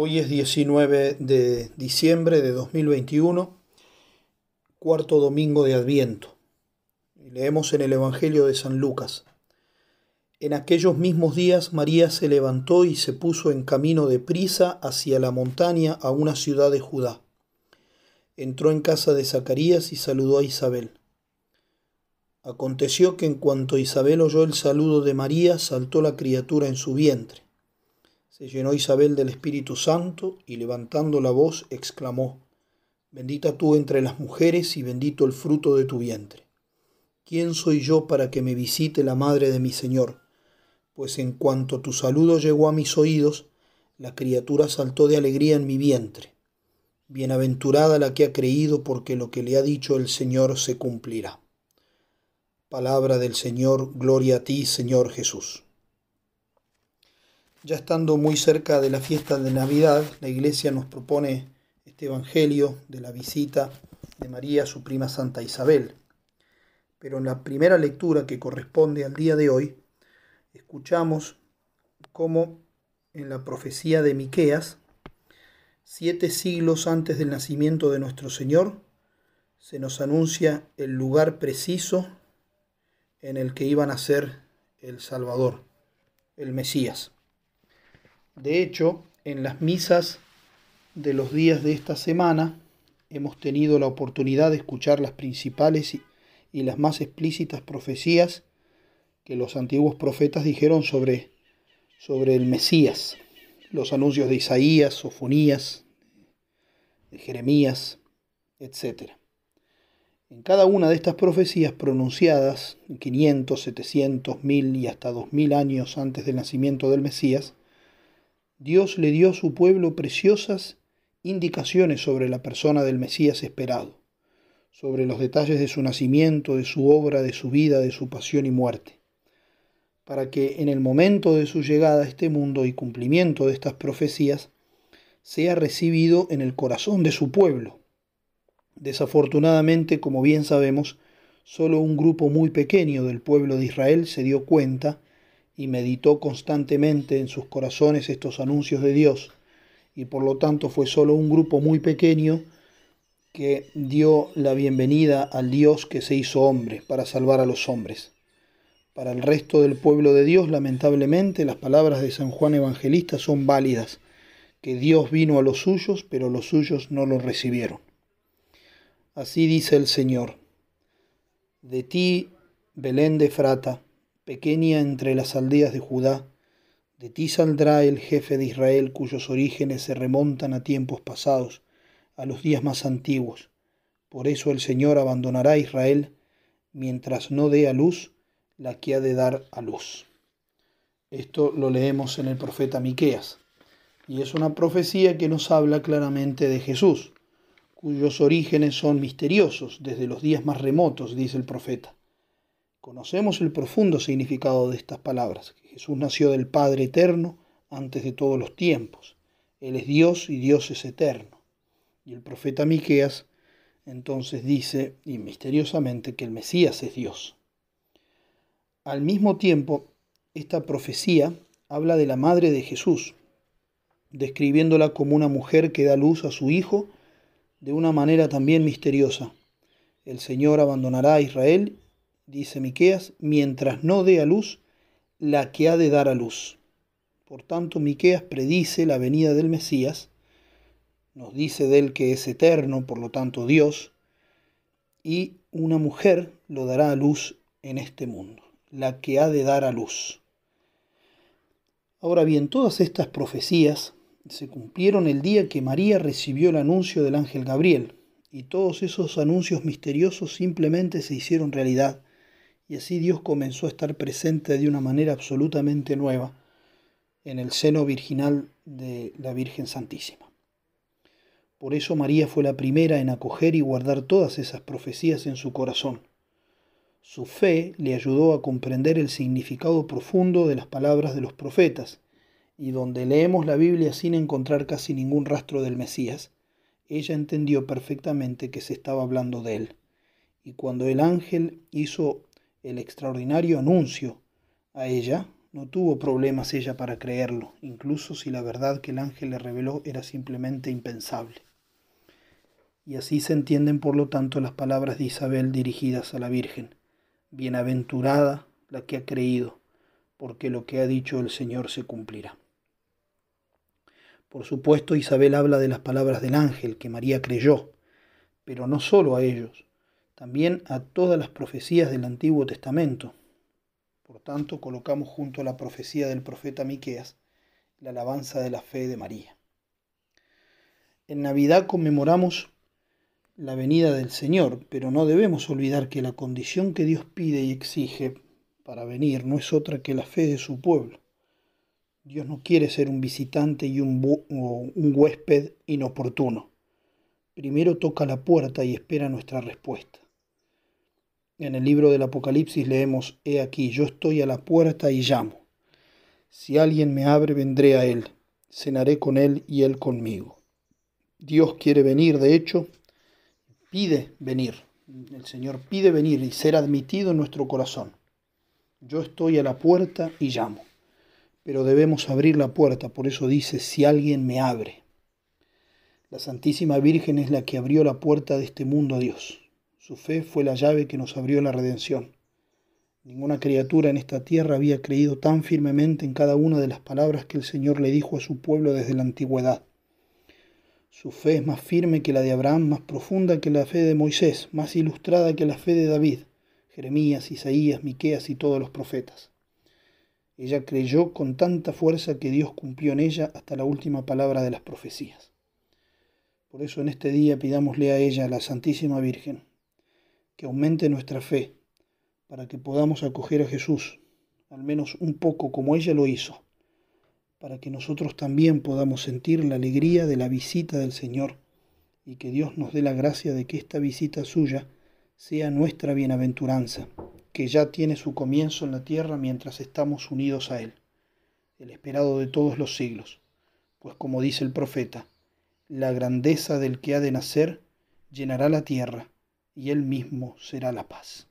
Hoy es 19 de diciembre de 2021, cuarto domingo de Adviento. Leemos en el Evangelio de San Lucas. En aquellos mismos días María se levantó y se puso en camino de prisa hacia la montaña a una ciudad de Judá. Entró en casa de Zacarías y saludó a Isabel. Aconteció que en cuanto Isabel oyó el saludo de María, saltó la criatura en su vientre. Se llenó Isabel del Espíritu Santo y levantando la voz exclamó, Bendita tú entre las mujeres y bendito el fruto de tu vientre. ¿Quién soy yo para que me visite la madre de mi Señor? Pues en cuanto tu saludo llegó a mis oídos, la criatura saltó de alegría en mi vientre. Bienaventurada la que ha creído porque lo que le ha dicho el Señor se cumplirá. Palabra del Señor, gloria a ti, Señor Jesús. Ya estando muy cerca de la fiesta de Navidad, la Iglesia nos propone este Evangelio de la visita de María su prima Santa Isabel. Pero en la primera lectura que corresponde al día de hoy, escuchamos cómo en la profecía de Miqueas, siete siglos antes del nacimiento de nuestro Señor, se nos anuncia el lugar preciso en el que iba a nacer el Salvador, el Mesías. De hecho, en las misas de los días de esta semana hemos tenido la oportunidad de escuchar las principales y, las más explícitas profecías que los antiguos profetas dijeron sobre, sobre el Mesías, los anuncios de Isaías, Sofonías, de Jeremías, etc. En cada una de estas profecías pronunciadas 500, 700, 1000 y hasta 2000 años antes del nacimiento del Mesías, Dios le dio a su pueblo preciosas indicaciones sobre la persona del Mesías esperado, sobre los detalles de su nacimiento, de su obra, de su vida, de su pasión y muerte, para que en el momento de su llegada a este mundo y cumplimiento de estas profecías, sea recibido en el corazón de su pueblo. Desafortunadamente, como bien sabemos, solo un grupo muy pequeño del pueblo de Israel se dio cuenta y meditó constantemente en sus corazones estos anuncios de Dios, y por lo tanto fue solo un grupo muy pequeño que dio la bienvenida al Dios que se hizo hombre para salvar a los hombres. Para el resto del pueblo de Dios, lamentablemente, las palabras de San Juan Evangelista son válidas, que Dios vino a los suyos, pero los suyos no lo recibieron. Así dice el Señor, de ti, Belén de Frata, pequeña entre las aldeas de Judá, de ti saldrá el jefe de Israel cuyos orígenes se remontan a tiempos pasados, a los días más antiguos. Por eso el Señor abandonará a Israel mientras no dé a luz la que ha de dar a luz. Esto lo leemos en el profeta Miqueas, y es una profecía que nos habla claramente de Jesús, cuyos orígenes son misteriosos desde los días más remotos, dice el profeta. Conocemos el profundo significado de estas palabras. Jesús nació del Padre eterno antes de todos los tiempos. Él es Dios y Dios es eterno. Y el profeta Miqueas entonces dice, y misteriosamente, que el Mesías es Dios. Al mismo tiempo, esta profecía habla de la madre de Jesús, describiéndola como una mujer que da luz a su hijo de una manera también misteriosa. El Señor abandonará a Israel dice Miqueas, mientras no dé a luz la que ha de dar a luz. Por tanto, Miqueas predice la venida del Mesías, nos dice de él que es eterno, por lo tanto Dios, y una mujer lo dará a luz en este mundo, la que ha de dar a luz. Ahora bien, todas estas profecías se cumplieron el día que María recibió el anuncio del ángel Gabriel, y todos esos anuncios misteriosos simplemente se hicieron realidad y así Dios comenzó a estar presente de una manera absolutamente nueva en el seno virginal de la Virgen Santísima. Por eso María fue la primera en acoger y guardar todas esas profecías en su corazón. Su fe le ayudó a comprender el significado profundo de las palabras de los profetas, y donde leemos la Biblia sin encontrar casi ningún rastro del Mesías, ella entendió perfectamente que se estaba hablando de él. Y cuando el ángel hizo el extraordinario anuncio a ella, no tuvo problemas ella para creerlo, incluso si la verdad que el ángel le reveló era simplemente impensable. Y así se entienden por lo tanto las palabras de Isabel dirigidas a la Virgen. Bienaventurada la que ha creído, porque lo que ha dicho el Señor se cumplirá. Por supuesto, Isabel habla de las palabras del ángel que María creyó, pero no solo a ellos, también a todas las profecías del Antiguo Testamento. Por tanto, colocamos junto a la profecía del profeta Miqueas la alabanza de la fe de María. En Navidad conmemoramos la venida del Señor, pero no debemos olvidar que la condición que Dios pide y exige para venir no es otra que la fe de su pueblo. Dios no quiere ser un visitante y un, un huésped inoportuno. Primero toca la puerta y espera nuestra respuesta. En el libro del Apocalipsis leemos, He aquí, yo estoy a la puerta y llamo. Si alguien me abre, vendré a él, cenaré con él y él conmigo. Dios quiere venir, de hecho, pide venir. El Señor pide venir y ser admitido en nuestro corazón. Yo estoy a la puerta y llamo pero debemos abrir la puerta, por eso dice, si alguien me abre. La Santísima Virgen es la que abrió la puerta de este mundo a Dios. Su fe fue la llave que nos abrió la redención. Ninguna criatura en esta tierra había creído tan firmemente en cada una de las palabras que el Señor le dijo a su pueblo desde la antigüedad. Su fe es más firme que la de Abraham, más profunda que la fe de Moisés, más ilustrada que la fe de David, Jeremías, Isaías, Miqueas y todos los profetas. Ella creyó con tanta fuerza que Dios cumplió en ella hasta la última palabra de las profecías. Por eso en este día pidámosle a ella, la Santísima Virgen, que aumente nuestra fe para que podamos acoger a Jesús, al menos un poco como ella lo hizo, para que nosotros también podamos sentir la alegría de la visita del Señor y que Dios nos dé la gracia de que esta visita suya sea nuestra bienaventuranza que ya tiene su comienzo en la tierra mientras estamos unidos a Él, el esperado de todos los siglos, pues como dice el profeta, la grandeza del que ha de nacer llenará la tierra y Él mismo será la paz.